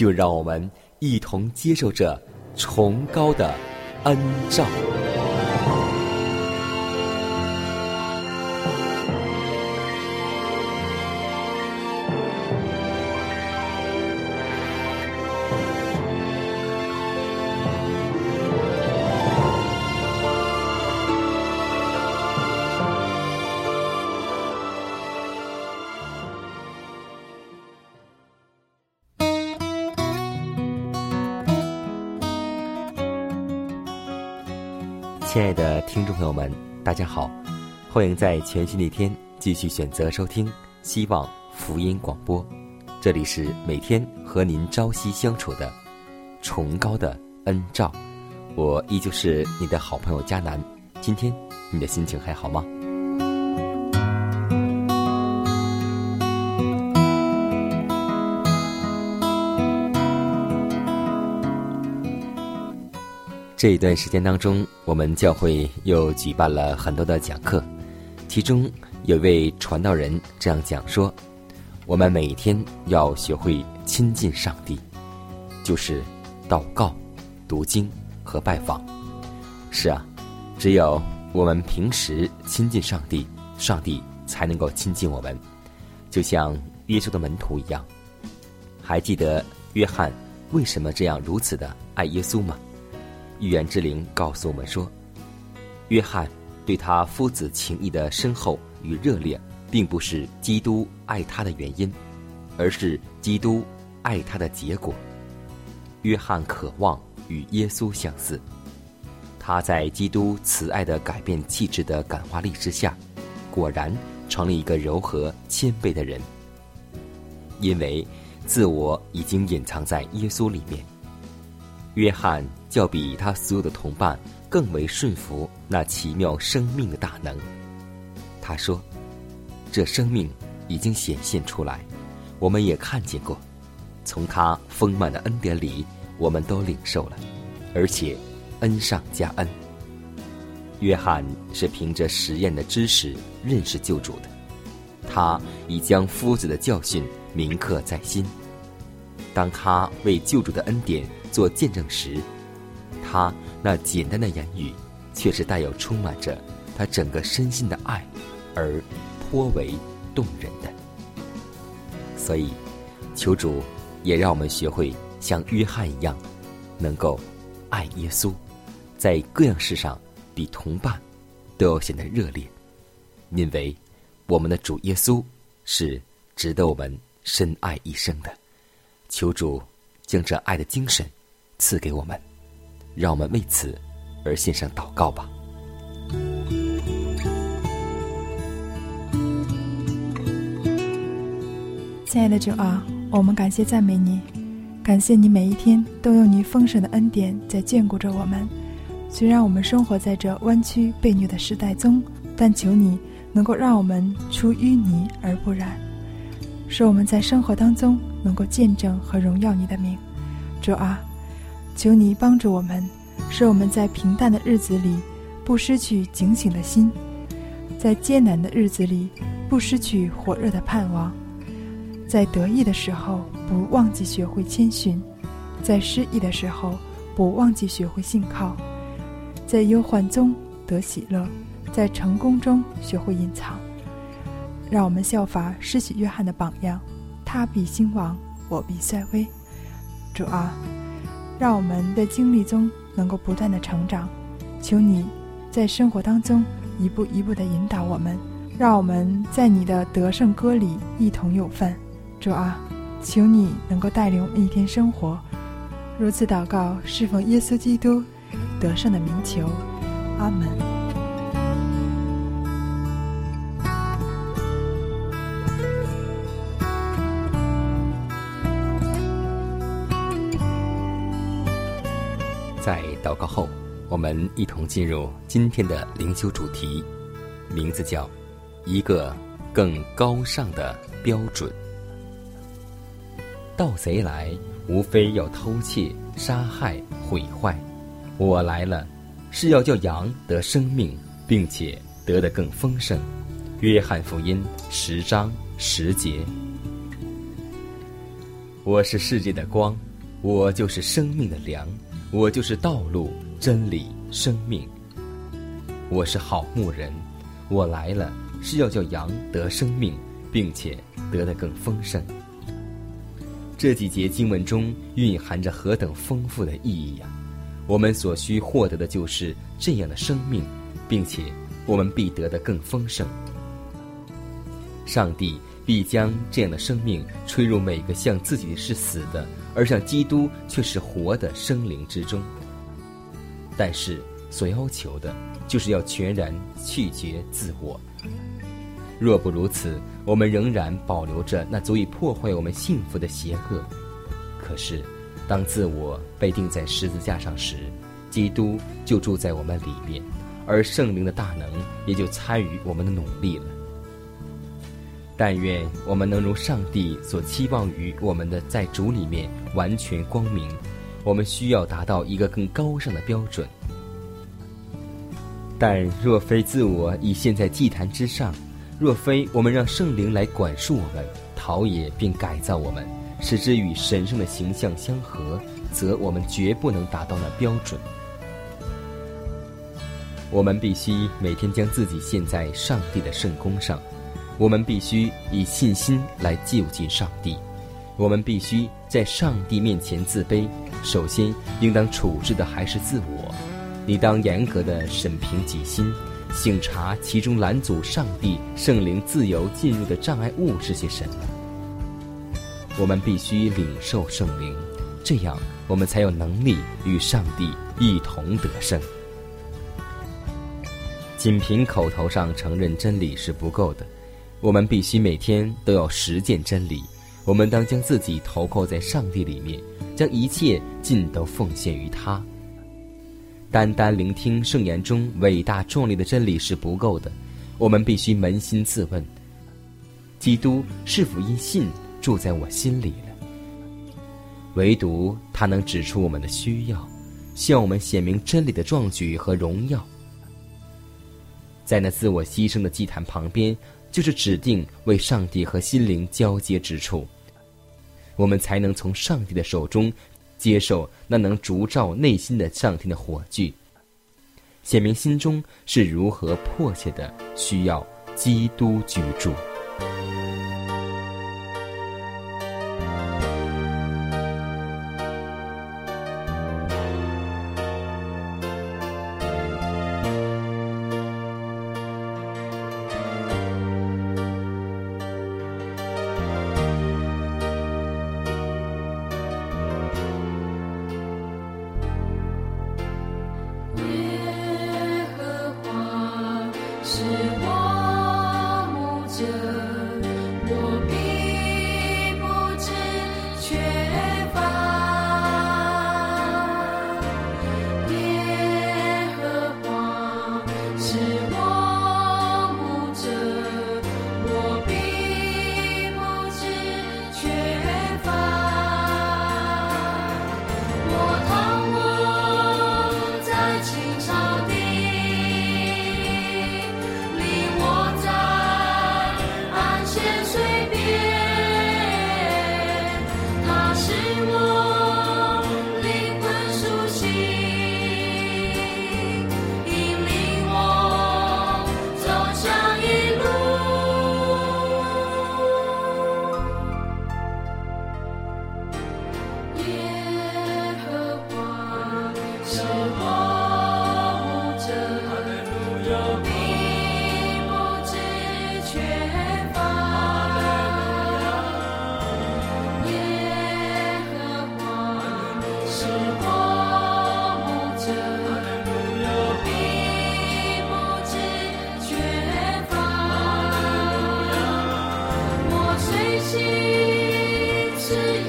就让我们一同接受这崇高的恩照。亲爱的听众朋友们，大家好，欢迎在全新的一天继续选择收听希望福音广播，这里是每天和您朝夕相处的崇高的恩照，我依旧是你的好朋友佳南，今天你的心情还好吗？这一段时间当中，我们教会又举办了很多的讲课，其中有位传道人这样讲说：“我们每天要学会亲近上帝，就是祷告、读经和拜访。是啊，只有我们平时亲近上帝，上帝才能够亲近我们，就像耶稣的门徒一样。还记得约翰为什么这样如此的爱耶稣吗？”预言之灵告诉我们说，约翰对他夫子情谊的深厚与热烈，并不是基督爱他的原因，而是基督爱他的结果。约翰渴望与耶稣相似，他在基督慈爱的改变气质的感化力之下，果然成了一个柔和谦卑的人。因为自我已经隐藏在耶稣里面。约翰较比他所有的同伴更为顺服那奇妙生命的大能。他说：“这生命已经显现出来，我们也看见过。从他丰满的恩典里，我们都领受了，而且恩上加恩。”约翰是凭着实验的知识认识救主的，他已将夫子的教训铭刻在心。当他为救主的恩典。做见证时，他那简单的言语，却是带有充满着他整个身心的爱，而颇为动人的。所以，求主也让我们学会像约翰一样，能够爱耶稣，在各样事上比同伴都要显得热烈，因为我们的主耶稣是值得我们深爱一生的。求主将这爱的精神。赐给我们，让我们为此而献上祷告吧。亲爱的主啊，我们感谢赞美你，感谢你每一天都用你丰盛的恩典在眷顾着我们。虽然我们生活在这弯曲被虐的时代中，但求你能够让我们出淤泥而不染，使我们在生活当中能够见证和荣耀你的名。主啊。求你帮助我们，使我们在平淡的日子里不失去警醒的心，在艰难的日子里不失去火热的盼望，在得意的时候不忘记学会谦逊，在失意的时候不忘记学会信靠，在忧患中得喜乐，在成功中学会隐藏。让我们效法施洗约翰的榜样，他必兴亡，我必衰微。主啊，让我们的经历中能够不断的成长。求你在生活当中一步一步的引导我们，让我们在你的得胜歌里一同有份。主啊，求你能够带领我们一天生活。如此祷告，侍奉耶稣基督得胜的名求，阿门。祷告后，我们一同进入今天的灵修主题，名字叫“一个更高尚的标准”。盗贼来，无非要偷窃、杀害、毁坏；我来了，是要叫羊得生命，并且得的更丰盛。约翰福音十章十节。我是世界的光，我就是生命的粮。我就是道路、真理、生命。我是好牧人，我来了是要叫羊得生命，并且得的更丰盛。这几节经文中蕴含着何等丰富的意义呀！我们所需获得的就是这样的生命，并且我们必得的更丰盛。上帝必将这样的生命吹入每个像自己是死的。而像基督却是活的生灵之中，但是所要求的，就是要全然拒绝自我。若不如此，我们仍然保留着那足以破坏我们幸福的邪恶。可是，当自我被钉在十字架上时，基督就住在我们里面，而圣灵的大能也就参与我们的努力了。但愿我们能如上帝所期望于我们的，在主里面完全光明。我们需要达到一个更高尚的标准。但若非自我已陷在祭坛之上，若非我们让圣灵来管束我们、陶冶并改造我们，使之与神圣的形象相合，则我们绝不能达到那标准。我们必须每天将自己献在上帝的圣宫上。我们必须以信心来就近上帝，我们必须在上帝面前自卑。首先，应当处置的还是自我。你当严格的审评己心，醒察其中拦阻上帝圣灵自由进入的障碍物是些什么。我们必须领受圣灵，这样我们才有能力与上帝一同得胜。仅凭口头上承认真理是不够的。我们必须每天都要实践真理。我们当将自己投靠在上帝里面，将一切尽都奉献于他。单单聆听圣言中伟大壮丽的真理是不够的，我们必须扪心自问：基督是否因信住在我心里了？唯独他能指出我们的需要，向我们显明真理的壮举和荣耀。在那自我牺牲的祭坛旁边。就是指定为上帝和心灵交接之处，我们才能从上帝的手中接受那能烛照内心的上天的火炬，显明心中是如何迫切的需要基督居住。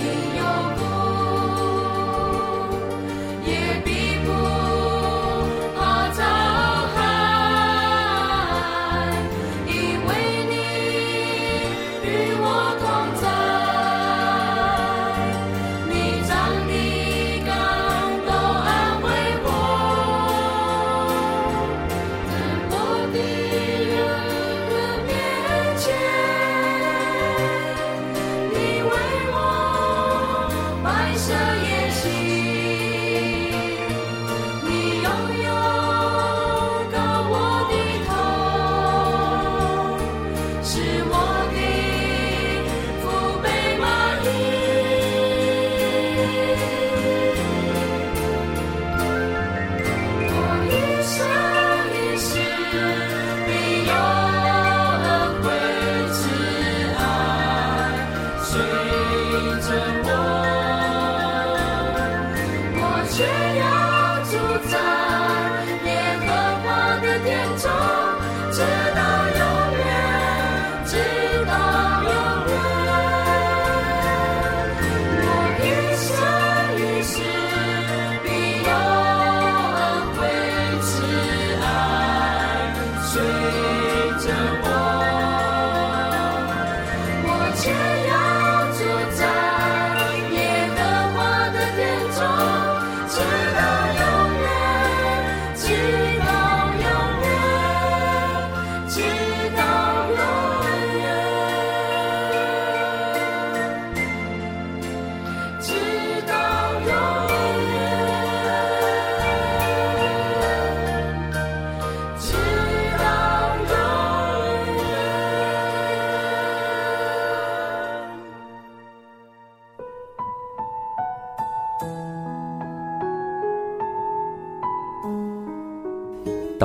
你有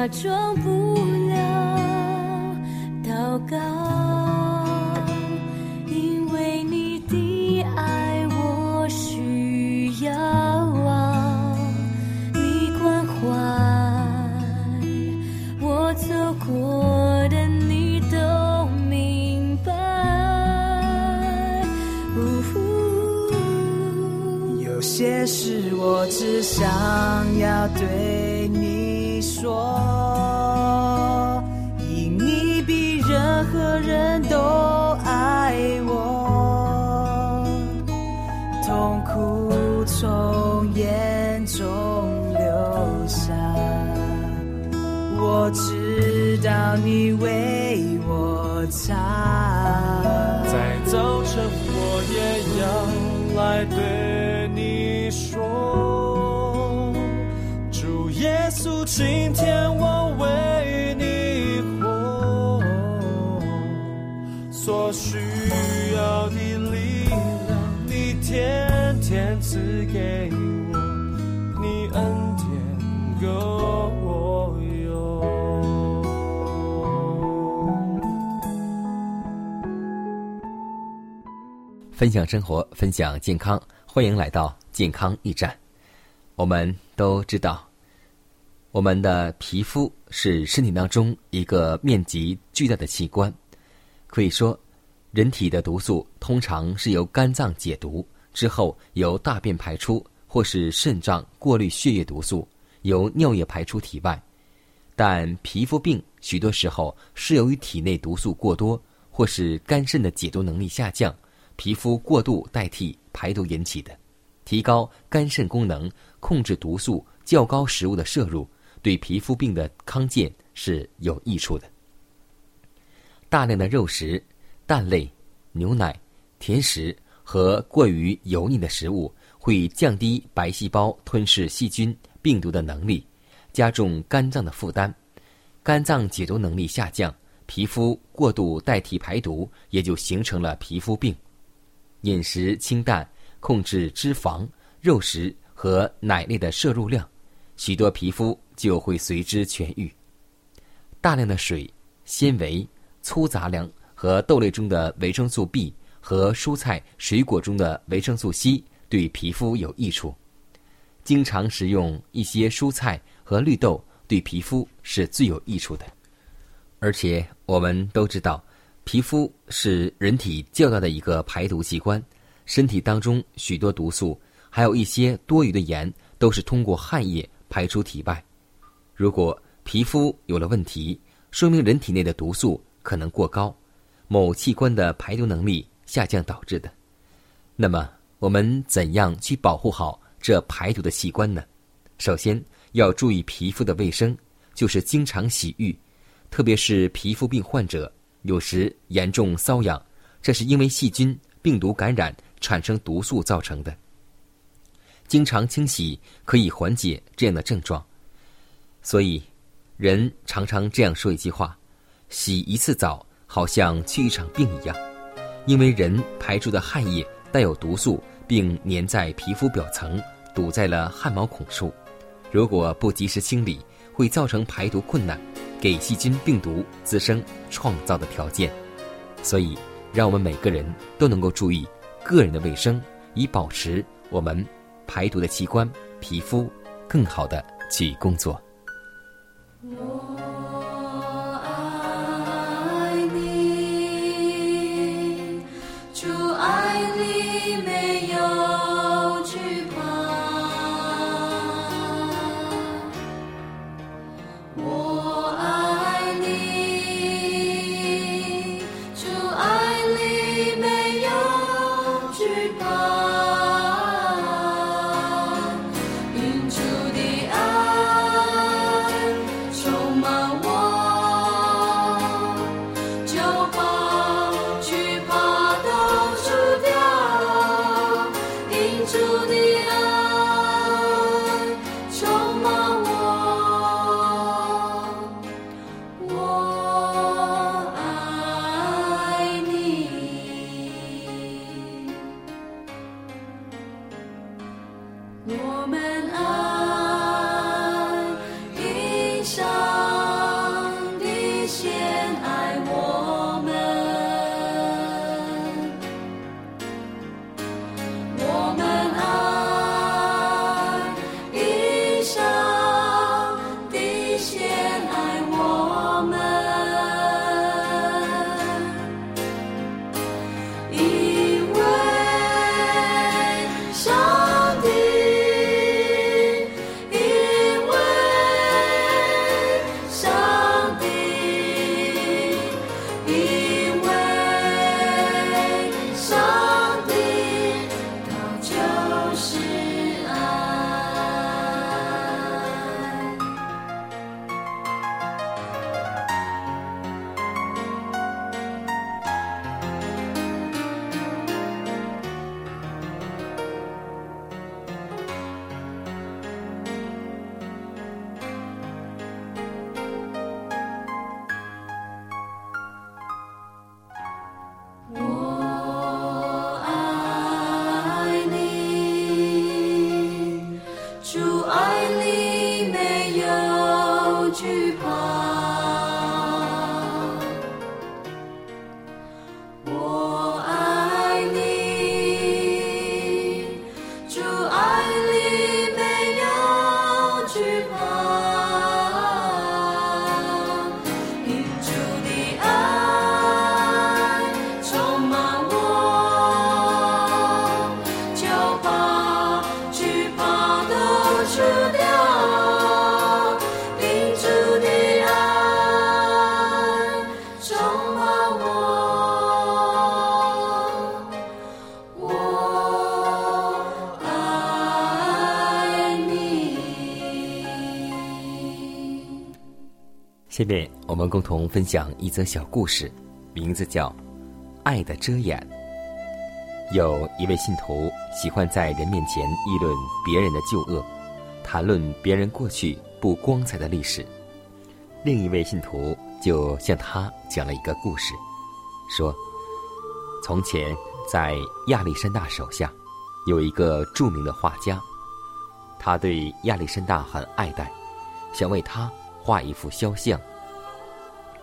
假装分享生活，分享健康，欢迎来到健康驿站。我们都知道。我们的皮肤是身体当中一个面积巨大的器官，可以说，人体的毒素通常是由肝脏解毒之后由大便排出，或是肾脏过滤血液毒素，由尿液排出体外。但皮肤病许多时候是由于体内毒素过多，或是肝肾的解毒能力下降，皮肤过度代替排毒引起的。提高肝肾功能，控制毒素较高食物的摄入。对皮肤病的康健是有益处的。大量的肉食、蛋类、牛奶、甜食和过于油腻的食物会降低白细胞吞噬细菌、病毒的能力，加重肝脏的负担，肝脏解毒能力下降，皮肤过度代替排毒，也就形成了皮肤病。饮食清淡，控制脂肪、肉食和奶类的摄入量，许多皮肤。就会随之痊愈。大量的水、纤维、粗杂粮和豆类中的维生素 B 和蔬菜水果中的维生素 C 对皮肤有益处。经常食用一些蔬菜和绿豆对皮肤是最有益处的。而且我们都知道，皮肤是人体较大的一个排毒器官，身体当中许多毒素，还有一些多余的盐，都是通过汗液排出体外。如果皮肤有了问题，说明人体内的毒素可能过高，某器官的排毒能力下降导致的。那么，我们怎样去保护好这排毒的器官呢？首先要注意皮肤的卫生，就是经常洗浴，特别是皮肤病患者，有时严重瘙痒，这是因为细菌、病毒感染产生毒素造成的。经常清洗可以缓解这样的症状，所以人常常这样说一句话：“洗一次澡，好像去一场病一样。”因为人排出的汗液。带有毒素，并粘在皮肤表层，堵在了汗毛孔处。如果不及时清理，会造成排毒困难，给细菌、病毒滋生创造的条件。所以，让我们每个人都能够注意个人的卫生，以保持我们排毒的器官皮肤更好的去工作。下面我们共同分享一则小故事，名字叫《爱的遮掩》。有一位信徒喜欢在人面前议论别人的旧恶，谈论别人过去不光彩的历史。另一位信徒就向他讲了一个故事，说：从前在亚历山大手下，有一个著名的画家，他对亚历山大很爱戴，想为他画一幅肖像。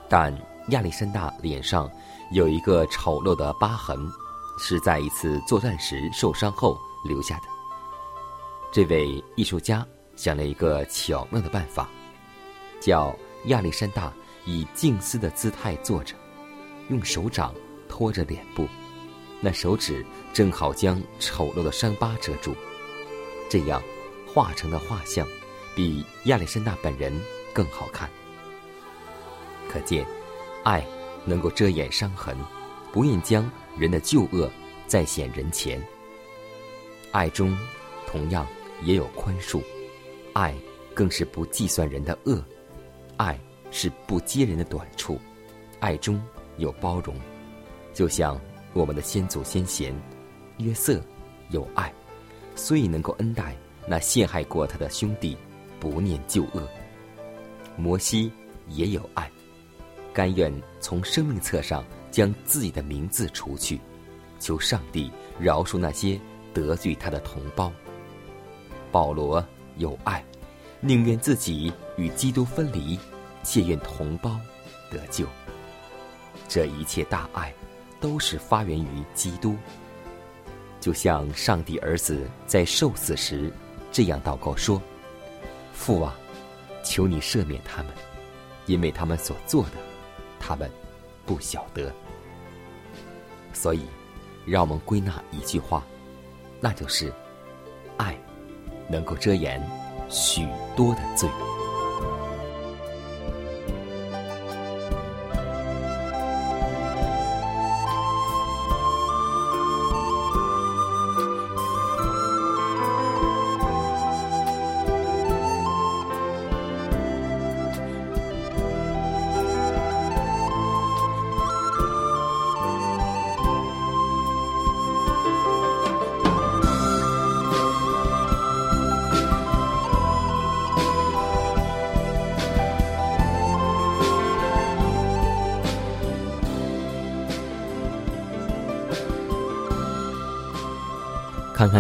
但亚历山大脸上有一个丑陋的疤痕，是在一次作战时受伤后留下的。这位艺术家想了一个巧妙的办法，叫亚历山大以静思的姿态坐着，用手掌托着脸部，那手指正好将丑陋的伤疤遮住，这样画成的画像比亚历山大本人更好看。可见，爱能够遮掩伤痕，不愿将人的旧恶再显人前。爱中同样也有宽恕。爱更是不计算人的恶，爱是不揭人的短处，爱中有包容，就像我们的先祖先贤约瑟有爱，所以能够恩待那陷害过他的兄弟，不念旧恶。摩西也有爱，甘愿从生命册上将自己的名字除去，求上帝饶恕那些得罪他的同胞。保罗。有爱，宁愿自己与基督分离，且愿同胞得救。这一切大爱，都是发源于基督。就像上帝儿子在受死时这样祷告说：“父啊，求你赦免他们，因为他们所做的，他们不晓得。”所以，让我们归纳一句话，那就是：爱。能够遮掩许多的罪。